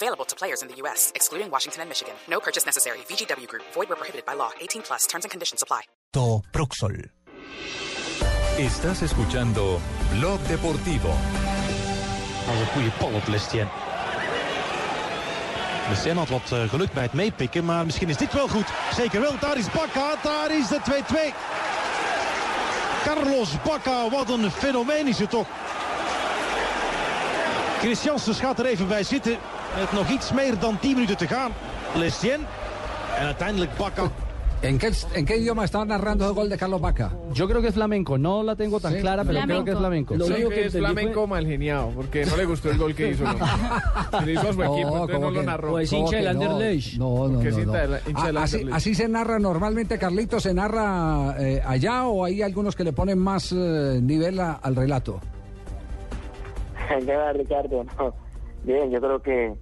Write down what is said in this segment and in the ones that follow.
Available to players in the U.S., excluding Washington and Michigan. No purchase necessary. VGW Group. Void where prohibited by law. 18 plus. Terms and conditions apply. To Proxol. Estás escuchando Blog Deportivo. Dat is een goede pal op Lestien. Lestien had wat uh, geluk bij het meepikken, maar misschien is dit wel goed. Zeker wel, daar is Bakka, daar is de 2-2. Carlos Bakka, wat een fenomeen is het toch. Christiansen gaat er even bij zitten. Met nog iets meer dan 10 minuten te gaan. Lestien. En uiteindelijk Bakka. ¿En qué, ¿En qué idioma está narrando el gol de Carlos Vaca? Yo creo que es flamenco, no la tengo tan Sí. clara, pero Flamenco. creo que es flamenco. Lo Sí. que es flamenco mal geniado, porque no le gustó el gol que hizo. ¿no? Se le hizo a su equipo, entonces ¿cómo no lo narró. Pues ¿cómo hincha del no? Anderlecht. No, no, no. Ah, así, se narra normalmente, Carlitos, ¿se narra eh, allá o hay algunos que le ponen más eh, nivel a- al relato? ¿Qué va, Ricardo? No. Bien, yo creo que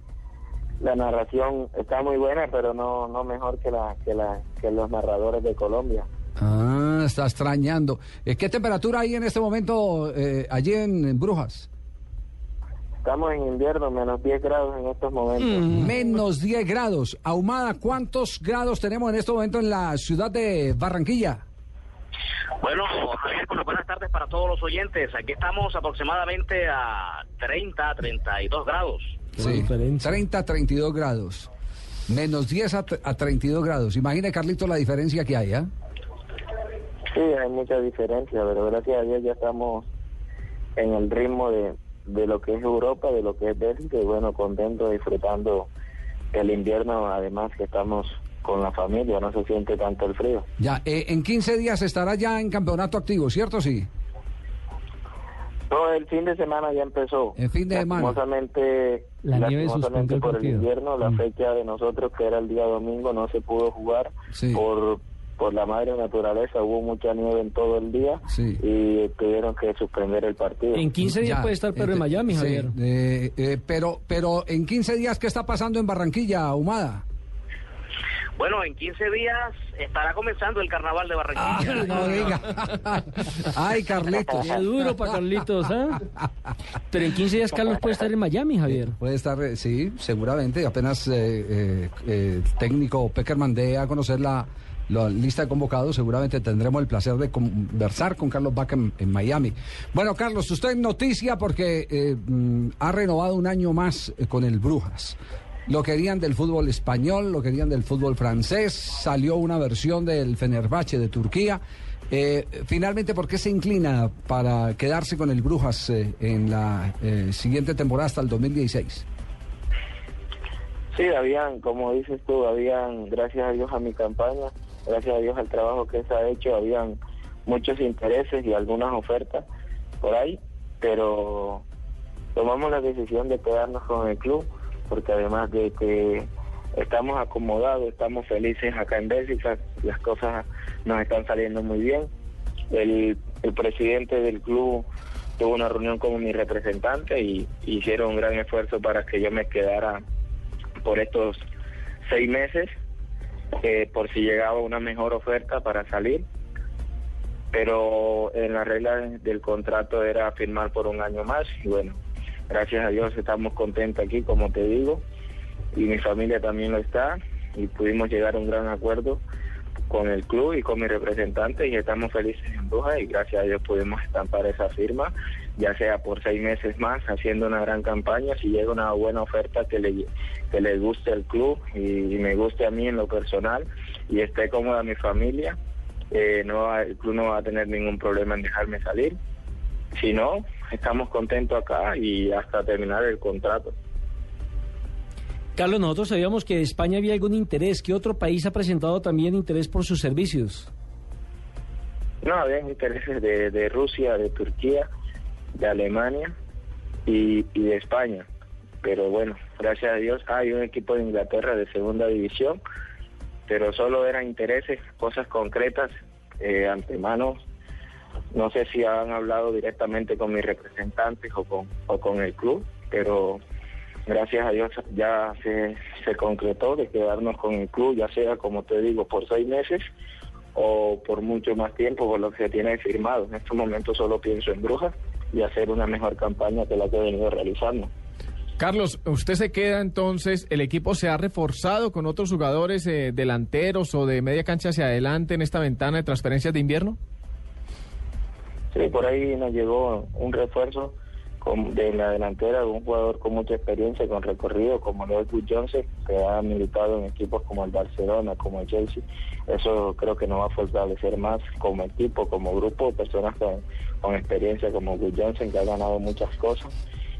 la narración está muy buena, pero no no mejor que la que la que los narradores de Colombia. Ah, está extrañando. Eh, ¿Qué temperatura hay en este momento eh, allí en, en Brujas? Estamos en invierno, menos 10 grados en estos momentos. Menos 10 grados. Ahumada, ¿cuántos grados tenemos en este momento en la ciudad de Barranquilla? Bueno, Javier, bueno, buenas tardes para todos los oyentes. Aquí estamos aproximadamente a 30, 32 grados. Sí, diferencia. 30 32 grados. Menos 10 a, a 32 grados. Imagina, Carlito, la diferencia que hay, ¿ah? Sí, hay mucha diferencia, pero gracias a Dios ya estamos en el ritmo de, de lo que es Europa, de lo que es Bélgica, y bueno, contento, disfrutando el invierno, además que estamos con la familia, no se siente tanto el frío. Ya, eh, en 15 días estará ya en campeonato activo, ¿cierto? Sí. No, el fin de semana ya empezó. El fin de semana. Lastimosamente, La nieve lastimosamente el por el partido. invierno, la Mm. fecha de nosotros, que era el día domingo, no se pudo jugar Sí. por por la madre naturaleza. Hubo mucha nieve en todo el día Sí. y tuvieron que suspender el partido. En 15 días Ya, puede estar Pedro en Miami, sí, Javier. eh, eh, pero, pero en 15 días, ¿qué está pasando en Barranquilla, Ahumada? Bueno, en 15 días estará comenzando el carnaval de Barranquilla. no diga. Ay, Carlitos. Qué duro para Carlitos, ¿ah? Pero en 15 días Carlos puede estar en Miami, Javier. Puede estar, eh, sí, seguramente. Apenas eh, eh, eh, el técnico Peckerman dé a conocer la, la lista de convocados, seguramente tendremos el placer de conversar con Carlos Vaca en, en Miami. Bueno, Carlos, usted en noticia porque eh, mm, ha renovado un año más eh, con el Brujas. Lo querían del fútbol español, lo querían del fútbol francés, salió una versión del Fenerbahce de Turquía. Eh, finalmente, ¿por qué se inclina para quedarse con el Brujas eh, en la eh, siguiente temporada hasta el 2016? Sí, habían, como dices tú, habían, gracias a Dios a mi campaña, gracias a Dios al trabajo que se ha hecho, habían muchos intereses y algunas ofertas por ahí, pero tomamos la decisión de quedarnos con el club, porque además de que estamos acomodados, estamos felices acá en Bélgica, las cosas nos están saliendo muy bien. El, el presidente del club tuvo una reunión con mi representante y hicieron un gran esfuerzo para que yo me quedara por estos seis meses, eh, por si llegaba una mejor oferta para salir. Pero en la regla del contrato era firmar por un año más y bueno, gracias a Dios estamos contentos aquí, como te digo, y mi familia también lo está y pudimos llegar a un gran acuerdo con el club y con mi representante y estamos felices en Brujas y gracias a Dios pudimos estampar esa firma, ya sea por seis meses más, haciendo una gran campaña, si llega una buena oferta que le, que le guste al club y, me guste a mí en lo personal y esté cómoda mi familia, eh, no el club no va a tener ningún problema en dejarme salir. Si no, estamos contentos acá y hasta terminar el contrato. Carlos, nosotros sabíamos que de España había algún interés. ¿Qué otro país ha presentado también interés por sus servicios? No, había intereses de, de Rusia, de Turquía, de Alemania y, y de España. Pero bueno, gracias a Dios hay un equipo de Inglaterra de segunda división pero solo eran intereses, cosas concretas, eh, antemano. No sé si han hablado directamente con mis representantes o con, o con el club, pero gracias a Dios ya se, se concretó de quedarnos con el club, ya sea, como te digo, por seis meses o por mucho más tiempo, por lo que se tiene firmado. En estos momentos solo pienso en Brujas y hacer una mejor campaña que la que he venido realizando. Carlos, ¿usted se queda entonces? ¿El equipo se ha reforzado con otros jugadores eh, delanteros o de media cancha hacia adelante en esta ventana de transferencias de invierno? Sí, por ahí nos llegó un refuerzo de la delantera de un jugador con mucha experiencia, con recorrido, como Lloyd Johnson, que ha militado en equipos como el Barcelona, como el Chelsea. Eso creo que nos va a fortalecer más como equipo, como grupo, personas con, con experiencia como Wood Johnson, que ha ganado muchas cosas.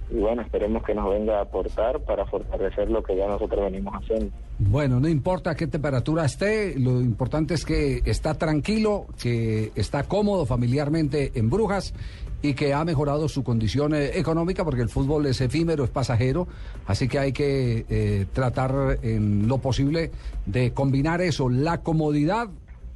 Y bueno, esperemos que nos venga a aportar para fortalecer lo que ya nosotros venimos haciendo. Bueno, no importa qué temperatura esté, lo importante es que está tranquilo, que está cómodo familiarmente en Brujas y que ha mejorado su condición eh, económica porque el fútbol es efímero, es pasajero, así que hay que eh, tratar en lo posible de combinar eso, la comodidad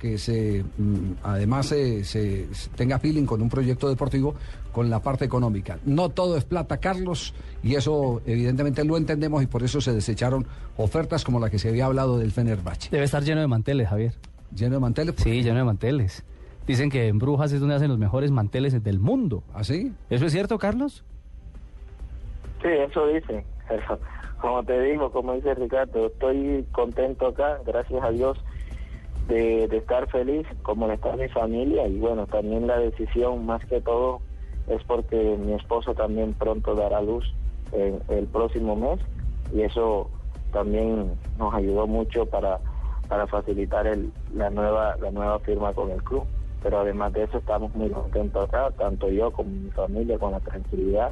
que se mm, además se, se- se tenga feeling con un proyecto deportivo con la parte económica. No todo es plata, Carlos, y eso evidentemente lo entendemos y por eso se desecharon ofertas como la que se había hablado del Fenerbahce. Debe estar lleno de manteles, Javier. ¿Lleno de manteles? Sí, lleno de manteles. Dicen que en Brujas es donde hacen los mejores manteles del mundo. ¿Ah, sí? ¿Eso es cierto, Carlos? Sí, eso dicen. Eso. Como te digo, como dice Ricardo, estoy contento acá, gracias a Dios, de, de estar feliz, como está mi familia, y bueno, también la decisión más que todo es porque mi esposo también pronto dará luz en el próximo mes, y eso también nos ayudó mucho para, para facilitar el, la nueva la nueva firma con el club. Pero además de eso estamos muy contentos acá, tanto yo como mi familia, con la tranquilidad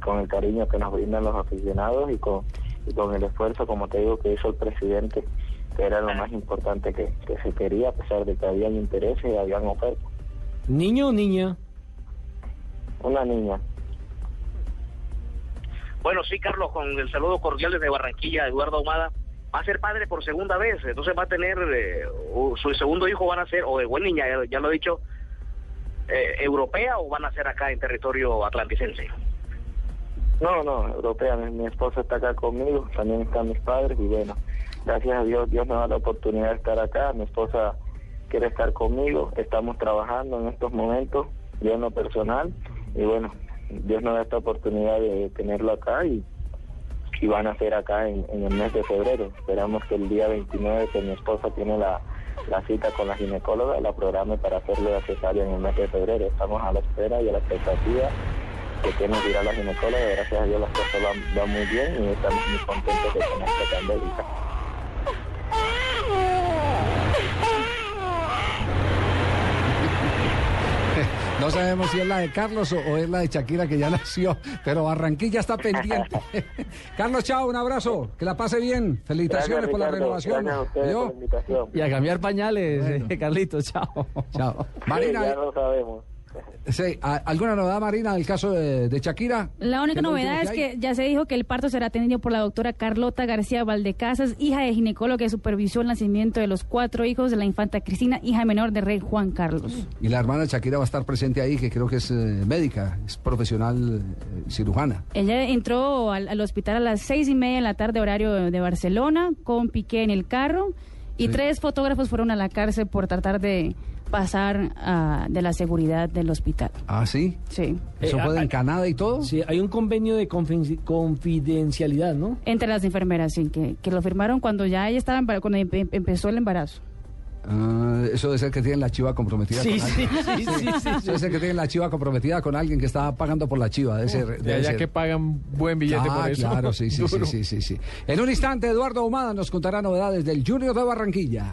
con el cariño que nos brindan los aficionados y con, y con el esfuerzo, como te digo, que hizo el presidente, que era lo más importante que, que se quería, a pesar de que habían intereses y habían ofertas. ¿Niño o niña? Una niña. Bueno, sí, Carlos, con el saludo cordial desde Barranquilla, Eduardo Ahumada. Va a ser padre por segunda vez, entonces va a tener, eh, su segundo hijo van a ser, o de buen niña, ya, ya lo he dicho, eh, europea o van a ser acá en territorio atlanticense. No, no, europea. Mi, mi esposa está acá conmigo, también están mis padres y bueno, gracias a Dios, Dios nos da la oportunidad de estar acá. Mi esposa quiere estar conmigo, estamos trabajando en estos momentos, yo lo personal y bueno, Dios nos da esta oportunidad de tenerlo acá y, y van a ser acá en, en el mes de febrero. Esperamos que el día 29 que mi esposa tiene la, la cita con la ginecóloga, la programe para hacerle la cesárea en el mes de febrero. Estamos a la espera y a la expectativa que tiene que ir a la ginecóloga. Gracias a Dios las cosas van, muy bien y estamos muy contentos de tener esta América. No sabemos si es la de Carlos o, o es la de Shakira que ya nació, pero Barranquilla está pendiente. Carlos, chao, un abrazo, que la pase bien. Felicitaciones Gracias, por la renovación. Por la invitación. Y a cambiar pañales, eh, Carlitos, chao. Chao. Sí, Marina, ya lo sabemos. Sí, ¿a- ¿alguna novedad, Marina, del caso de, de Shakira? La única ¿Qué lo novedad es que ya se dijo que el parto será atendido por la doctora Carlota García Valdecasas, hija de ginecólogo que supervisó el nacimiento de los cuatro hijos de la infanta Cristina, hija menor de rey Juan Carlos. Y la hermana Shakira va a estar presente ahí, que creo que es eh, médica, es profesional eh, cirujana. Ella entró al, al hospital a las seis y media de la tarde, horario de Barcelona, con Piqué en el carro, y Sí. tres fotógrafos fueron a la cárcel por tratar de pasar ah, de la seguridad del hospital. Ah, sí. Sí. ¿Eso Eh, fue ah, en Canadá y todo? Sí, hay un convenio de confi- confidencialidad, ¿no? Entre las enfermeras, sí, que, que lo firmaron cuando ya ella estaba, embara- cuando em- empezó el embarazo. Ah, eso debe ser que tienen la chiva comprometida Sí, con sí, alguien. sí, sí, sí, sí. Debe ser que tienen la chiva comprometida con alguien que está pagando por la chiva. Debe ser, De debe ser. que pagan buen billete ah, por eso. claro, sí, sí, sí, sí, sí. En un instante, Eduardo Humada nos contará novedades del Junior de Barranquilla.